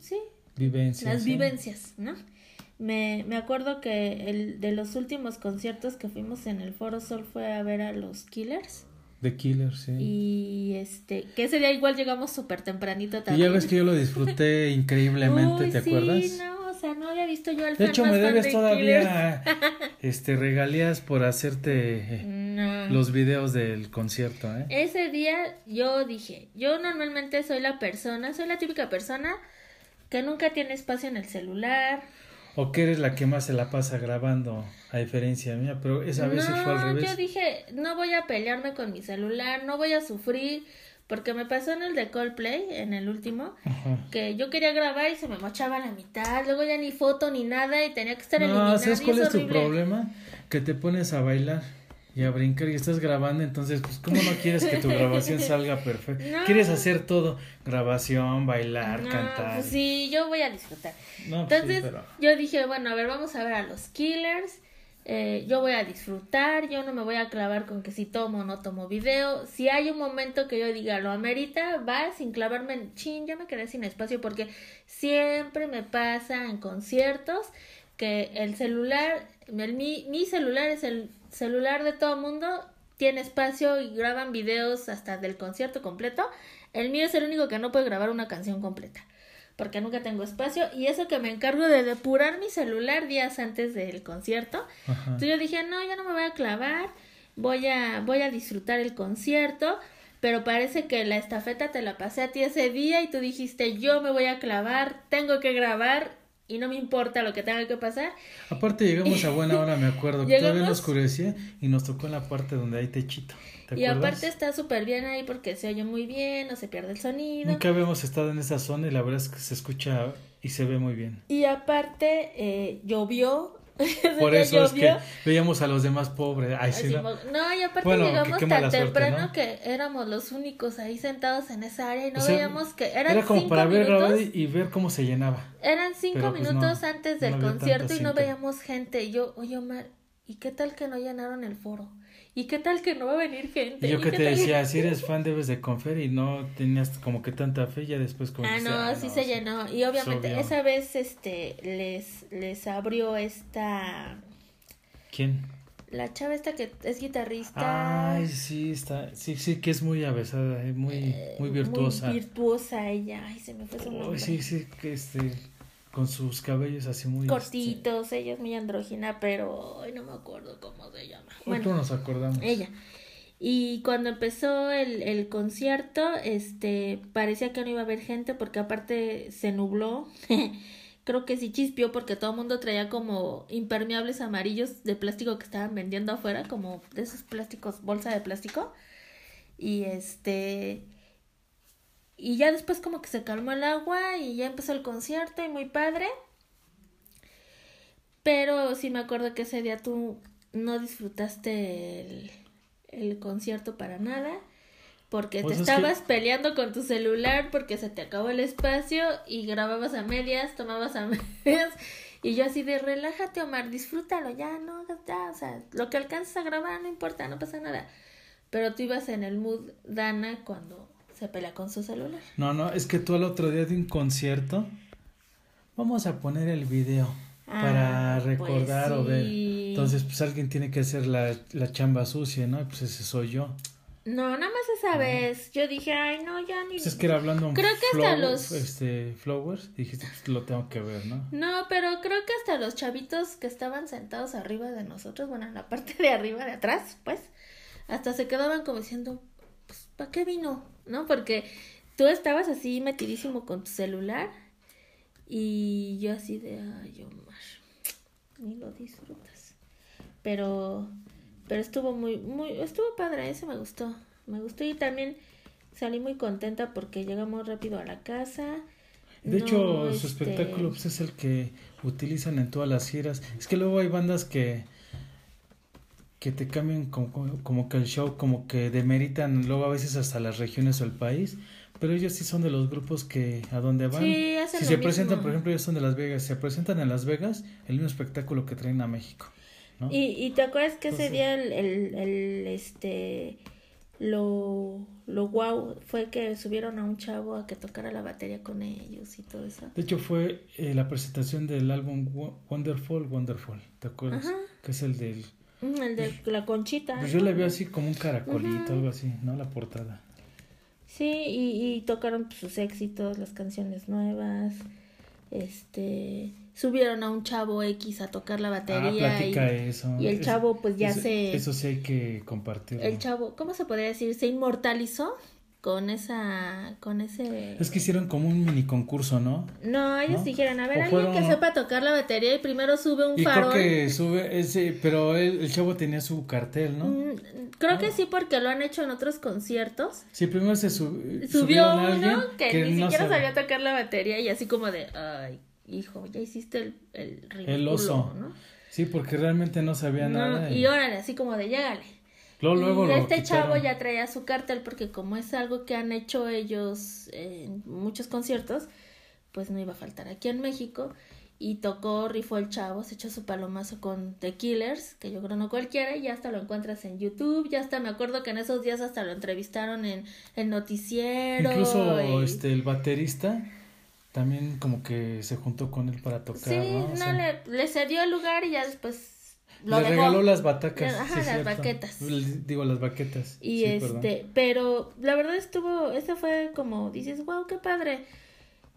sí. Vivencias. Las vivencias, ¿no? Me, me acuerdo que el de los últimos conciertos que fuimos en el Foro Sol fue a ver a los Killers. The Killers, sí. Y este, que ese día igual llegamos súper tempranito también. Y ya ves que yo lo disfruté increíblemente, ¿te acuerdas? Sí, no, o sea, no había visto yo al De hecho, me debes todavía este regalías por hacerte los videos del concierto, ¿eh? Ese día yo dije, yo normalmente soy la persona, soy la típica persona que nunca tiene espacio en el celular, ¿O que eres la que más se la pasa grabando, a diferencia mía? Pero esa vez sí fue al revés. Yo dije, no voy a pelearme con mi celular, no voy a sufrir, porque me pasó en el de Coldplay, en el último, que yo quería grabar y se me mochaba la mitad, luego ya ni foto ni nada y tenía que estar no, eliminando. ¿Sabes cuál es tu problema? Que te pones a bailar y a brincar y estás grabando, entonces, pues, ¿cómo no quieres que tu grabación salga perfecta? Quieres hacer todo, grabación, bailar, cantar. Pues sí, yo voy a disfrutar. No, pues entonces, yo dije, bueno, a ver, vamos a ver a los Killers, eh, yo voy a disfrutar, yo no me voy a clavar con que si tomo o no tomo video. Si hay un momento que yo diga lo amerita, va sin clavarme en chin, yo me quedé sin espacio porque siempre me pasa en conciertos que el celular, mi, mi celular es el celular de todo mundo, tiene espacio y graban videos hasta del concierto completo. El mío es el único que no puede grabar una canción completa, porque nunca tengo espacio y eso que me encargo de depurar mi celular días antes del concierto. Entonces yo dije, no, ya no me voy a clavar, voy a, voy a disfrutar el concierto. Pero parece que la estafeta te la pasé a ti ese día y tú dijiste, yo me voy a clavar, tengo que grabar y no me importa lo que tenga que pasar. Aparte llegamos a buena hora, me acuerdo, que todavía no oscurecía y nos tocó en la parte donde hay techito. y aparte está súper bien ahí porque se oye muy bien, no se pierde el sonido. Nunca habíamos estado en esa zona y la verdad es que se escucha y se ve muy bien. Y aparte eh, llovió, Por eso es que veíamos a los demás pobres. ¿no? y aparte llegamos tan temprano que éramos los únicos ahí sentados en esa área y no veíamos que eran Era como para ver y ver cómo se llenaba. Eran cinco pues, minutos antes del concierto y no veíamos gente. Y yo, oye Omar, ¿y qué tal que no llenaron el foro? ¿Y qué tal que no va a venir gente? Y yo que te decía, si eres fan debes de confiar y no tenías como que tanta fe, ya después como Ah, no, ah, sí se llenó. Y obviamente esa vez este les les abrió esta ¿Quién? La chava esta que es guitarrista. Ay, sí, está, sí, sí, que es muy avesada, eh, muy, eh, muy virtuosa. Muy virtuosa ella, ay, se me fue su nombre. sí, sí, que este, con sus cabellos así muy... Cortitos, ella es muy andrógina, pero no me acuerdo cómo se llama. Bueno, nos acordamos. Ella. Y cuando empezó el, el concierto, este, parecía que no iba a haber gente porque aparte se nubló. Creo que sí chispió porque todo el mundo traía como impermeables amarillos de plástico que estaban vendiendo afuera, como de esos plásticos, bolsa de plástico. Y este, y ya después como que se calmó el agua y ya empezó el concierto y muy padre. Pero sí me acuerdo que ese día tú no disfrutaste el, el concierto para nada. Porque te pues estabas peleando con tu celular porque se te acabó el espacio y grababas a medias, tomabas a medias. Y yo así de relájate, Omar, disfrútalo, ya, no, ya, o sea, lo que alcanzas a grabar no importa, no pasa nada. Pero tú ibas en el mood Dana cuando se pelea con su celular. No, no, es que tú el otro día de un concierto, vamos a poner el video para ah, pues recordar o ver. Entonces, pues alguien tiene que hacer la, la chamba sucia, ¿no? Pues ese soy yo. No, nada más esa vez. Yo dije, ay, no, ya ni. Pues es que era hablando Creo que hasta los. Este, Flowers, dijiste, pues lo tengo que ver, ¿no? No, pero creo que hasta los chavitos que estaban sentados arriba de nosotros, bueno, en la parte de arriba, de atrás, pues, hasta se quedaban como diciendo, pues, ¿para qué vino? ¿No? Porque tú estabas así metidísimo con tu celular y yo así de, ay, Omar, ni lo disfrutas. Pero pero estuvo muy, muy, estuvo padre, ese me gustó. Me gustó y también salí muy contenta porque llegamos rápido a la casa. De hecho, su este, espectáculo pues, es el que utilizan en todas las giras. Es que luego hay bandas que que te cambian como, como que el show, como que demeritan luego a veces hasta las regiones o el país, pero ellos sí son de los grupos que a donde van, si se presentan, por ejemplo, ellos son de Las Vegas, se presentan en Las Vegas, el mismo espectáculo que traen a México. Y, y te acuerdas que ese día el, el, este lo lo guau fue que subieron a un chavo a que tocara la batería con ellos y todo eso. De hecho fue eh, la presentación del álbum Wonderful Wonderful, ¿te acuerdas? Que es el del el de pues, la conchita. Pues yo le veo así como un caracolito, algo así, ¿no? La portada. Sí, y, y tocaron sus éxitos, las canciones nuevas, este subieron a un chavo X a tocar la batería. Ah, y, eso. Y el chavo pues ya se... Eso sí hay que compartir. El chavo, ¿cómo se podría decir? Se inmortalizó con esa, con ese... Es que hicieron como un mini concurso, ¿no? No, ellos dijeron, a ver, alguien que sepa tocar la batería y primero sube un y farol. Creo que sube ese, pero el, chavo tenía su cartel, ¿no? Mm, creo que sí, porque lo han hecho en otros conciertos. Sí, primero se subió uno que, ni siquiera sabía tocar la batería y así como de, ay, hijo, ya hiciste el, el ridículo, El oso. ¿no? Sí, porque realmente no sabía nada. Y... órale, así como de llégale. Luego, luego y este chavo ya traía su cartel porque como es algo que han hecho ellos en muchos conciertos, pues no iba a faltar aquí en México. Y tocó, rifó el chavo, se echó su palomazo con The Killers, que yo creo no cualquiera, y ya hasta lo encuentras en YouTube, ya hasta me acuerdo que en esos días hasta lo entrevistaron en el noticiero. Incluso este el baterista también como que se juntó con él para tocar. Sí, no, le, le, cedió el lugar y ya después lo le regaló las batacas. Ajá, las baquetas. Digo, las baquetas. Y este, pero la verdad estuvo, ese fue como, dices, wow, qué padre.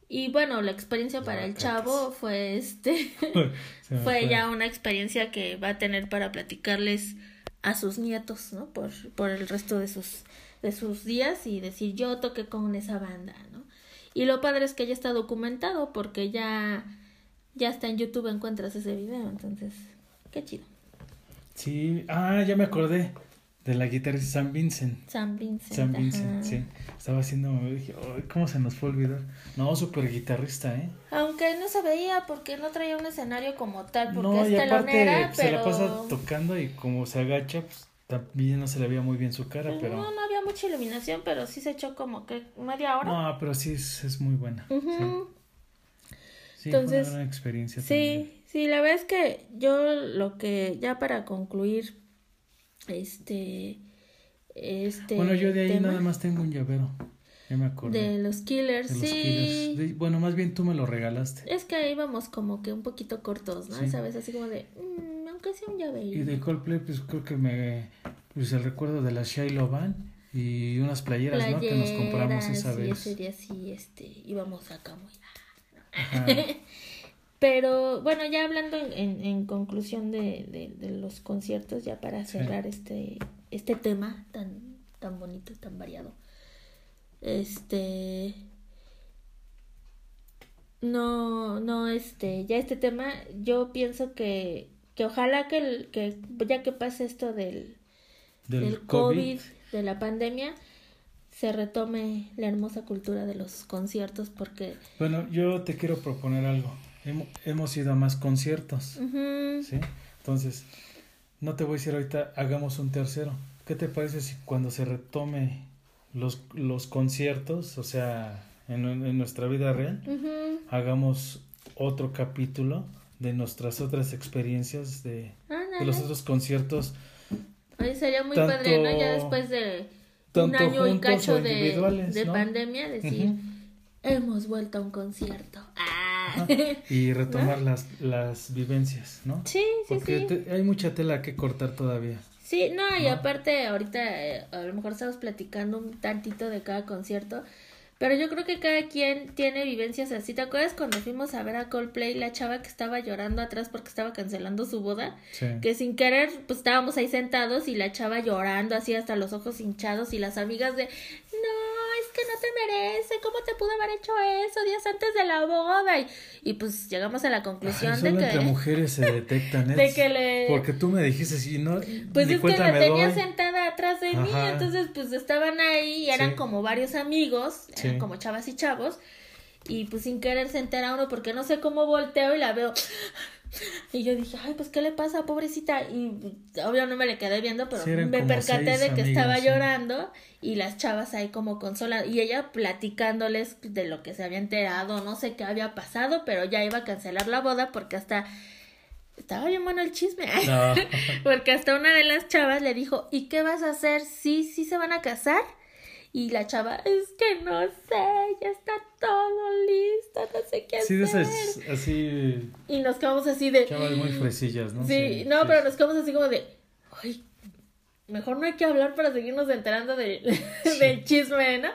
Y bueno, la experiencia para el chavo fue este, fue ya una experiencia que va a tener para platicarles a sus nietos, ¿no? Por, por el resto de sus, de sus días y decir, yo toqué con esa banda, ¿no? Y lo padre es que ya está documentado porque ya, ya está en YouTube, encuentras ese video. Entonces, qué chido. Sí, ah, ya me acordé de la guitarra de San Vincent. San Vincent. San Vincent, sí. Estaba haciendo, dije, ¿cómo se nos fue olvidar? No, súper guitarrista, ¿eh? Aunque no se veía porque no traía un escenario como tal, porque no, es y telonera, Se la pasa tocando y como se agacha, pues también no se le veía muy bien su cara, pero... No, no había mucha iluminación, pero sí se echó como que media hora. No, pero sí es, es muy buena. sí. Entonces, fue una experiencia. Sí, sí, la verdad es que yo lo que, ya para concluir, este... Este bueno, yo de ahí nada más tengo un llavero. Ya me acuerdo. De los killers, sí. bueno, más bien tú me lo regalaste. Es que íbamos como que un poquito cortos, ¿no? Sabes, así como de... Mm, y de Coldplay, pues creo que me. Pues el recuerdo de la Shiloh Van y unas playeras, ¿no? Que nos compramos esa sí, vez. ese día sí, este, íbamos acá muy. Pero bueno, ya hablando en, en conclusión de, de, de, los conciertos, ya para cerrar este, este tema tan, tan bonito, tan variado. Este. No, no, este, ya este tema, yo pienso que que ojalá que, el, que ya que pase esto del, del, COVID, de la pandemia, se retome la hermosa cultura de los conciertos porque... Bueno, yo te quiero proponer algo. Hemos, ido a más conciertos, ¿sí? Entonces, no te voy a decir ahorita, hagamos un tercero. ¿Qué te parece si cuando se retome los, los conciertos, o sea, en, en nuestra vida real, hagamos otro capítulo de nuestras otras experiencias de, los otros conciertos. Ay, sería muy padre, ¿no? Ya después de un año y cacho de, de pandemia, decir, hemos vuelto a un concierto. Ah. Y retomar las, las vivencias, ¿no? Sí, sí, Porque hay mucha tela que cortar todavía. Sí, no, y aparte ahorita eh, a lo mejor estamos platicando un tantito de cada concierto, pero yo creo que cada quien tiene vivencias así. ¿Te acuerdas cuando fuimos a ver a Coldplay, la chava que estaba llorando atrás porque estaba cancelando su boda? Que sin querer, pues estábamos ahí sentados y la chava llorando así hasta los ojos hinchados y las amigas de, que no te merece, ¿cómo te pudo haber hecho eso días antes de la boda? Y, y pues llegamos a la conclusión de que... entre mujeres se detectan, de que le... Porque tú me dijiste, si no... Pues es que la tenía sentada atrás de mí, entonces pues estaban ahí y eran como varios amigos, eran como chavas y chavos, y pues sin querer se entera uno porque no sé cómo volteo y la veo y yo dije, ay, pues, ¿qué le pasa, pobrecita? Y obvio no me le quedé viendo, pero me percaté de que estaba llorando y las chavas ahí como consola y ella platicándoles de lo que se había enterado, no sé qué había pasado, pero ya iba a cancelar la boda porque hasta estaba bien bueno el chisme. porque hasta una de las chavas le dijo, ¿y qué vas a hacer? ¿Sí, sí se van a casar? Y la chava, es que no sé, ya está todo listo, no sé qué sí, hacer. Sí, así. Y nos quedamos así de. Chavas muy fresillas, ¿no? Sí, no, pero nos quedamos así como de. Ay, mejor no hay que hablar para seguirnos enterando de, del chisme, ¿no?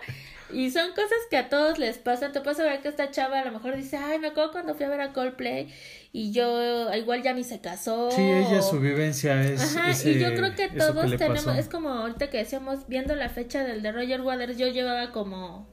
Y son cosas que a todos les pasan. Te pasa ver que esta chava a lo mejor dice, ay, me acuerdo cuando fui a ver a Coldplay y yo, igual ya ni se casó. Sí, ella su vivencia es. Ajá, y yo creo que todos tenemos, es como ahorita que decíamos, viendo la fecha del de Roger Waters, yo llevaba como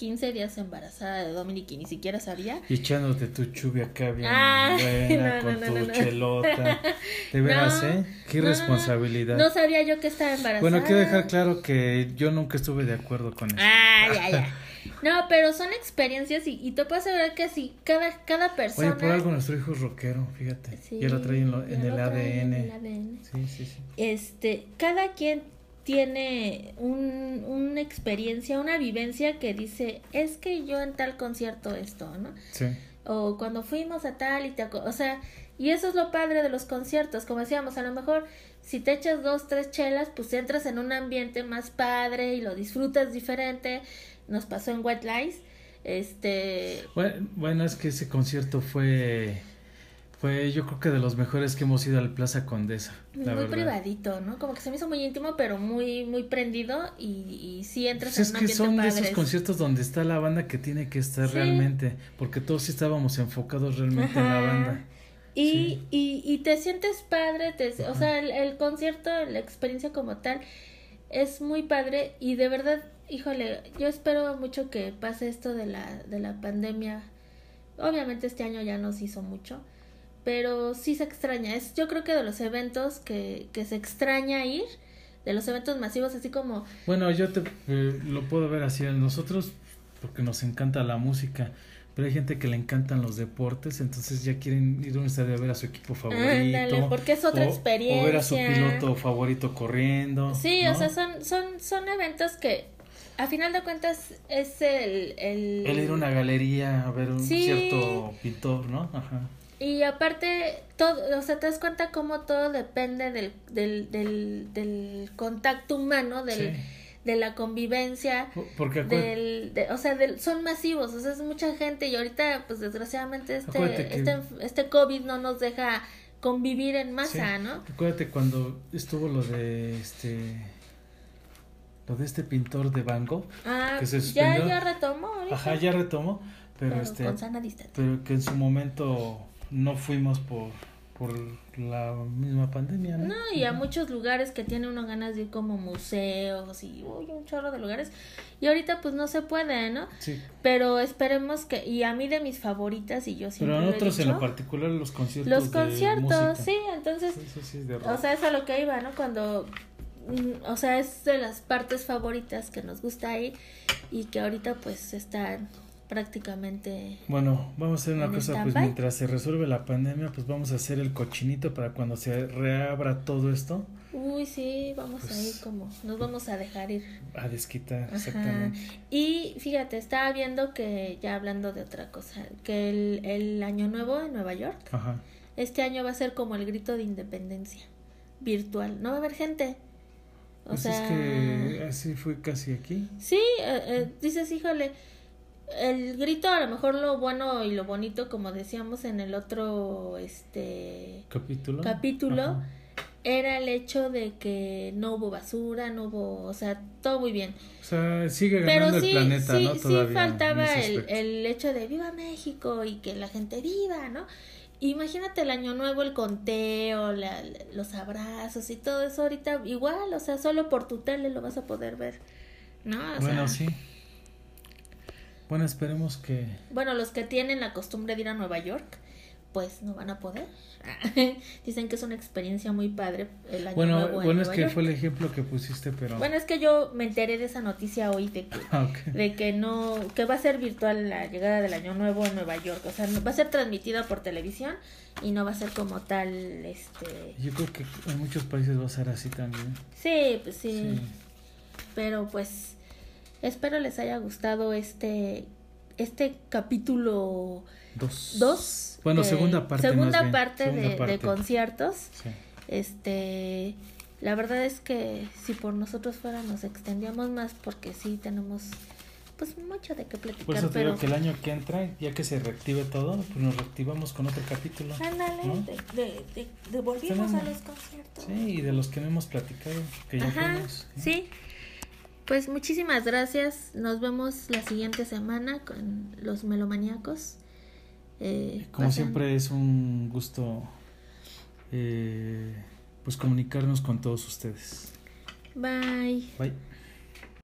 15 días embarazada de Dominic y ni siquiera sabía. Y echándote tu chubia acá bien ah, buena con tu chelota. De veras, ¿eh? Qué irresponsabilidad. No sabía yo que estaba embarazada. Bueno, quiero dejar claro que yo nunca estuve de acuerdo con eso. Ah, ya, ya. No, pero son experiencias y, y te puedo asegurar que así, cada, cada persona... Oye, por algo nuestro hijo es rockero, fíjate. ya lo trae en, el ADN. En el ADN. Sí, sí, sí. Este, cada quien tiene un, una experiencia, una vivencia que dice, es que yo en tal concierto esto, ¿no? Sí. O cuando fuimos a tal y te... O sea, y eso es lo padre de los conciertos, como decíamos, a lo mejor si te echas dos, tres chelas, pues entras en un ambiente más padre y lo disfrutas diferente. Nos pasó en White Lies. Este... Bueno, bueno, es que ese concierto fue fue yo creo que de los mejores que hemos ido al Plaza Condesa. muy privadito, ¿no? Como que se me hizo muy íntimo, pero muy muy prendido y, y sí entras pues en un Es que son de esos conciertos donde está la banda que tiene que estar realmente, porque todos sí estábamos enfocados realmente en la banda. Y, y, y te sientes padre, te, o sea, el, el concierto, la experiencia como tal, es muy padre y de verdad, híjole, yo espero mucho que pase esto de la, de la pandemia. Obviamente este año ya nos hizo mucho, pero sí se extraña. Es yo creo que de los eventos que, que se extraña ir, de los eventos masivos, así como... Bueno, yo te eh, lo puedo ver así, nosotros, porque nos encanta la música, pero hay gente que le encantan los deportes, entonces ya quieren ir a un estadio a ver a su equipo favorito. porque es otra experiencia. O ver a su piloto favorito corriendo. Sí, o sea, son, son, son eventos que a final de cuentas es el... El, el ir a una galería a ver un cierto pintor, ¿no? Ajá. Y aparte, todo, o sea, te das cuenta cómo todo depende del, del, del, del contacto humano, del, de la convivencia. Porque del, o sea, son masivos, o sea, es mucha gente y ahorita, pues desgraciadamente, este, este, este COVID no nos deja convivir en masa, ¿no? Acuérdate cuando estuvo lo de este lo de este pintor de Van Gogh ah, que se ya ya retomó ajá ya retomó pero, este pero que en su momento no fuimos por, por la misma pandemia. No, y a muchos lugares que tiene uno ganas de ir como museos y un chorro de lugares. Y ahorita pues no se puede, ¿no? Sí. Pero esperemos que, y a mí de mis favoritas, y yo siempre... Pero en otros en lo particular los conciertos. Los conciertos, sí, entonces... o sea, es a lo que iba, ¿no? Cuando o sea, es de las partes favoritas que nos gusta ahí y que ahorita pues están prácticamente. Bueno, vamos a hacer una cosa, pues mientras se resuelve la pandemia, pues vamos a hacer el cochinito para cuando se reabra todo esto. Uy, sí, vamos a ir pues, como, nos vamos a dejar ir. A desquitar, exactamente. Y fíjate, estaba viendo que, ya hablando de otra cosa, que el, el Año Nuevo en Nueva York, Ajá. este año va a ser como el grito de independencia, virtual, no va a haber gente. O pues sea, es que así fue casi aquí. Sí, eh, eh, dices, híjole, el grito a lo mejor lo bueno y lo bonito como decíamos en el otro este capítulo capítulo era el hecho de que no hubo basura, no hubo, o sea, todo muy bien. O sea, sigue ganando el planeta, ¿no? Todavía sí faltaba el, el hecho de viva México y que la gente viva, ¿no? Imagínate el año nuevo, el conteo, la, los abrazos y todo eso ahorita igual, o sea, solo por tu tele lo vas a poder ver, ¿no? bueno, sí. Bueno, esperemos que... Bueno, los que tienen la costumbre de ir a Nueva York, pues no van a poder. Dicen que es una experiencia muy padre el año bueno, nuevo. Bueno, es que fue el ejemplo que pusiste, pero. Bueno, es que yo me enteré de esa noticia hoy de que, ah, de que no, que va a ser virtual la llegada del año nuevo en Nueva York. O sea, va a ser transmitida por televisión y no va a ser como tal, este. Yo creo que en muchos países va a ser así también. Sí, pues sí. Pero pues espero les haya gustado este, este capítulo Dos. Dos. Bueno, segunda parte. Segunda parte, de, conciertos. Este, la verdad es que si por nosotros fuera nos extendíamos más porque sí tenemos pues mucho de qué platicar. Por eso te digo que el año que entra, ya que se reactive todo, pues nos reactivamos con otro capítulo. Ándale, de, de, de, volvimos a los conciertos. Sí, y de los que no hemos platicado, que ya Ajá, sí. Pues muchísimas gracias. Nos vemos la siguiente semana con los melomaníacos. Eh, Como siempre es un gusto eh, pues comunicarnos con todos ustedes. Bye. Bye.